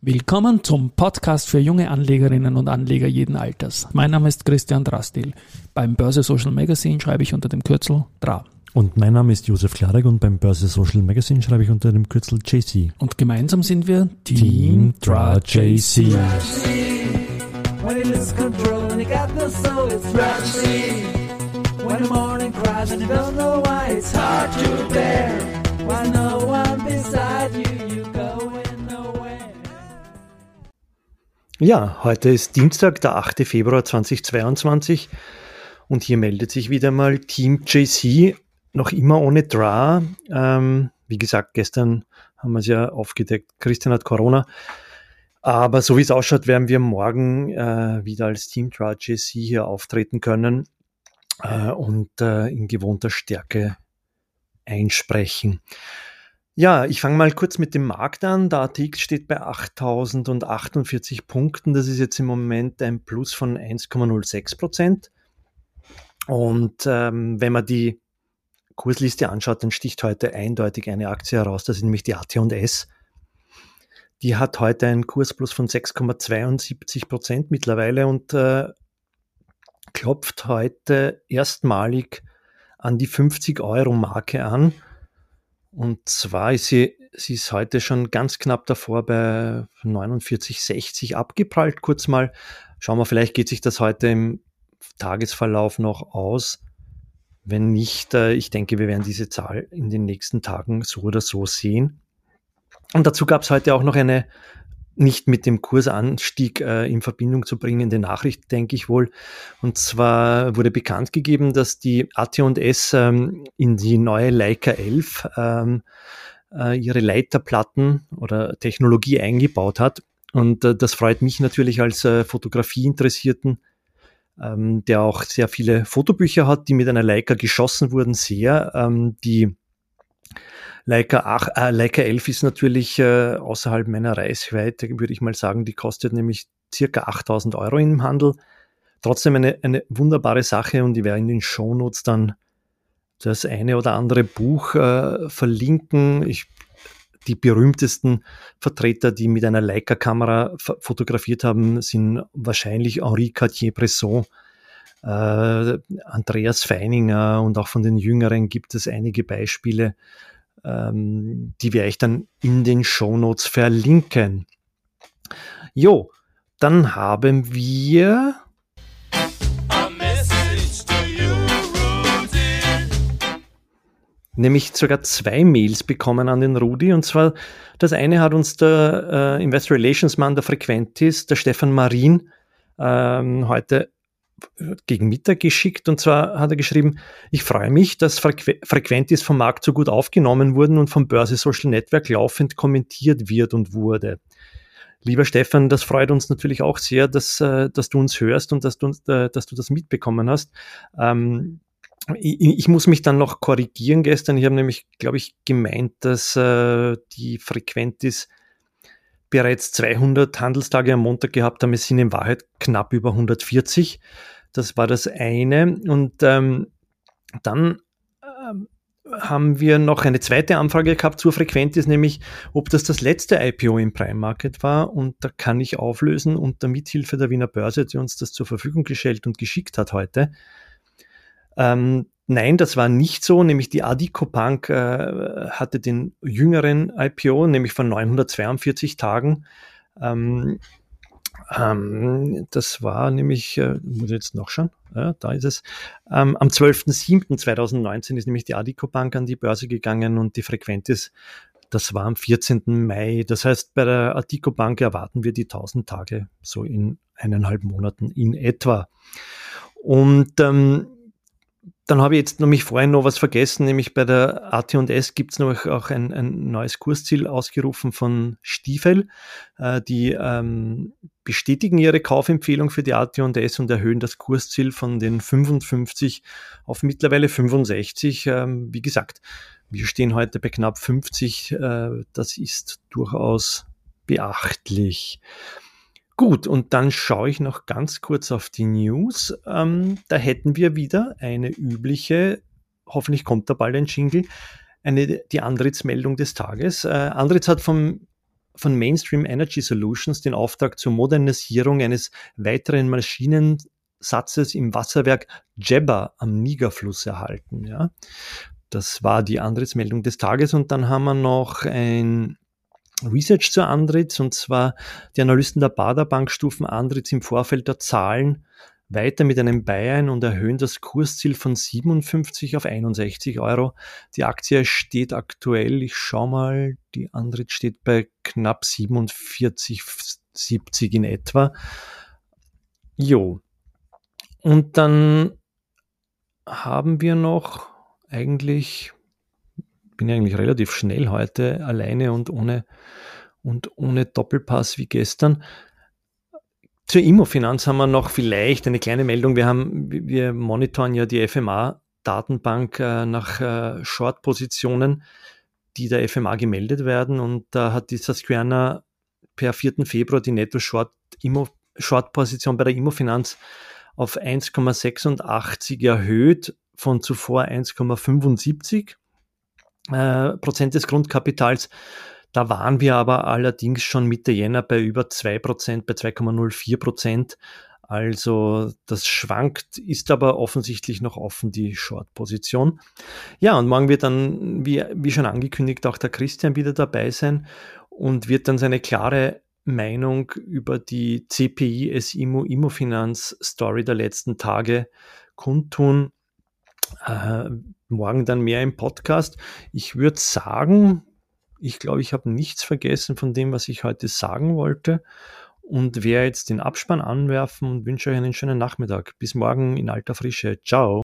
Willkommen zum Podcast für junge Anlegerinnen und Anleger jeden Alters. Mein Name ist Christian Drastil. Beim Börse Social Magazine schreibe ich unter dem Kürzel DRA. Und mein Name ist Josef Klarek und beim Börse Social Magazine schreibe ich unter dem Kürzel JC. Und gemeinsam sind wir Team, Team DRA JC. When no one Ja, heute ist Dienstag, der 8. Februar 2022 und hier meldet sich wieder mal Team JC, noch immer ohne Dra. Ähm, wie gesagt, gestern haben wir es ja aufgedeckt, Christian hat Corona. Aber so wie es ausschaut, werden wir morgen äh, wieder als Team Dra JC hier auftreten können äh, und äh, in gewohnter Stärke einsprechen. Ja, ich fange mal kurz mit dem Markt an. Der ATX steht bei 8048 Punkten. Das ist jetzt im Moment ein Plus von 1,06 Prozent. Und ähm, wenn man die Kursliste anschaut, dann sticht heute eindeutig eine Aktie heraus. Das ist nämlich die AT&S. Die hat heute einen Kursplus von 6,72 Prozent mittlerweile und äh, klopft heute erstmalig an die 50 Euro Marke an. Und zwar ist sie, sie ist heute schon ganz knapp davor bei 49,60 abgeprallt. Kurz mal, schauen wir, vielleicht geht sich das heute im Tagesverlauf noch aus. Wenn nicht, äh, ich denke, wir werden diese Zahl in den nächsten Tagen so oder so sehen. Und dazu gab es heute auch noch eine nicht mit dem Kursanstieg äh, in Verbindung zu bringende Nachricht, denke ich wohl. Und zwar wurde bekannt gegeben, dass die AT&S ähm, in die neue Leica 11 ähm, äh, ihre Leiterplatten oder Technologie eingebaut hat. Und äh, das freut mich natürlich als äh, Fotografie-Interessierten, ähm, der auch sehr viele Fotobücher hat, die mit einer Leica geschossen wurden, sehr. Ähm, die Leica, 8, äh, Leica 11 ist natürlich äh, außerhalb meiner Reichweite, würde ich mal sagen. Die kostet nämlich circa 8000 Euro im Handel. Trotzdem eine, eine wunderbare Sache und ich werde in den Shownotes dann das eine oder andere Buch äh, verlinken. Ich, die berühmtesten Vertreter, die mit einer Leica-Kamera fotografiert haben, sind wahrscheinlich Henri Cartier-Bresson, äh, Andreas Feininger und auch von den Jüngeren gibt es einige Beispiele ähm, die werde ich dann in den Shownotes verlinken. Jo, dann haben wir nämlich sogar zwei Mails bekommen an den Rudi. Und zwar, das eine hat uns der äh, Investor Relations Mann der Frequentis, der Stefan Marin, ähm, heute gegen Mittag geschickt und zwar hat er geschrieben, ich freue mich, dass Frequ Frequentis vom Markt so gut aufgenommen wurden und vom Börse Social Network laufend kommentiert wird und wurde. Lieber Stefan, das freut uns natürlich auch sehr, dass, äh, dass du uns hörst und dass du, äh, dass du das mitbekommen hast. Ähm, ich, muss mich dann noch korrigieren gestern. Ich habe nämlich, glaube ich, gemeint, dass äh, die Frequentis bereits 200 Handelstage am Montag gehabt haben. Es sind in Wahrheit knapp über 140. Das war das eine. Und ähm, dann ähm, haben wir noch eine zweite Anfrage gehabt zur Frequenz, nämlich ob das das letzte IPO im Prime Market war. Und da kann ich auflösen unter Mithilfe der Wiener Börse, die uns das zur Verfügung gestellt und geschickt hat heute. Ähm, Nein, das war nicht so, nämlich die Adico Bank äh, hatte den jüngeren IPO, nämlich von 942 Tagen. Ähm, ähm, das war nämlich, äh, muss ich jetzt noch schauen, ja, da ist es. Ähm, am 12.07.2019 ist nämlich die Adico Bank an die Börse gegangen und die Frequenz ist, das war am 14. Mai. Das heißt, bei der Adico Bank erwarten wir die 1000 Tage so in eineinhalb Monaten in etwa. Und ähm, dann habe ich jetzt nämlich vorhin noch was vergessen, nämlich bei der AT&S gibt es noch auch ein, ein, neues Kursziel ausgerufen von Stiefel. Äh, die ähm, bestätigen ihre Kaufempfehlung für die AT&S und erhöhen das Kursziel von den 55 auf mittlerweile 65. Ähm, wie gesagt, wir stehen heute bei knapp 50. Äh, das ist durchaus beachtlich. Gut, und dann schaue ich noch ganz kurz auf die News. Ähm, da hätten wir wieder eine übliche, hoffentlich kommt da bald ein Jingle, eine, die Andritz-Meldung des Tages. Äh, Andritz hat vom von Mainstream Energy Solutions den Auftrag zur Modernisierung eines weiteren Maschinensatzes im Wasserwerk Jebba am Nigerfluss erhalten. Ja. Das war die Antrittsmeldung des Tages und dann haben wir noch ein Research zu Andritz und zwar die Analysten der Baderbank stufen Andritz im Vorfeld der Zahlen weiter mit einem Buy-in und erhöhen das Kursziel von 57 auf 61 Euro. Die Aktie steht aktuell, ich schau mal, die Andritz steht bei knapp 47, 70 in etwa. Jo. Und dann haben wir noch eigentlich bin eigentlich relativ schnell heute alleine und ohne, und ohne Doppelpass wie gestern. Zur Immofinanz haben wir noch vielleicht eine kleine Meldung. Wir haben, wir monitoren ja die FMA-Datenbank äh, nach äh, Short-Positionen, die der FMA gemeldet werden. Und da hat die Susquehanna per 4. Februar die Netto-Short-Position bei der Immofinanz auf 1,86 erhöht von zuvor 1,75 äh, Prozent des Grundkapitals. Da waren wir aber allerdings schon Mitte Jänner bei über zwei Prozent, bei 2,04 Prozent. Also das schwankt, ist aber offensichtlich noch offen, die Short-Position. Ja, und morgen wird dann, wie, wie schon angekündigt, auch der Christian wieder dabei sein und wird dann seine klare Meinung über die CPI SIMO Immofinanz Story der letzten Tage kundtun. Morgen dann mehr im Podcast. Ich würde sagen, ich glaube, ich habe nichts vergessen von dem, was ich heute sagen wollte und werde jetzt den Abspann anwerfen und wünsche euch einen schönen Nachmittag. Bis morgen in alter Frische. Ciao.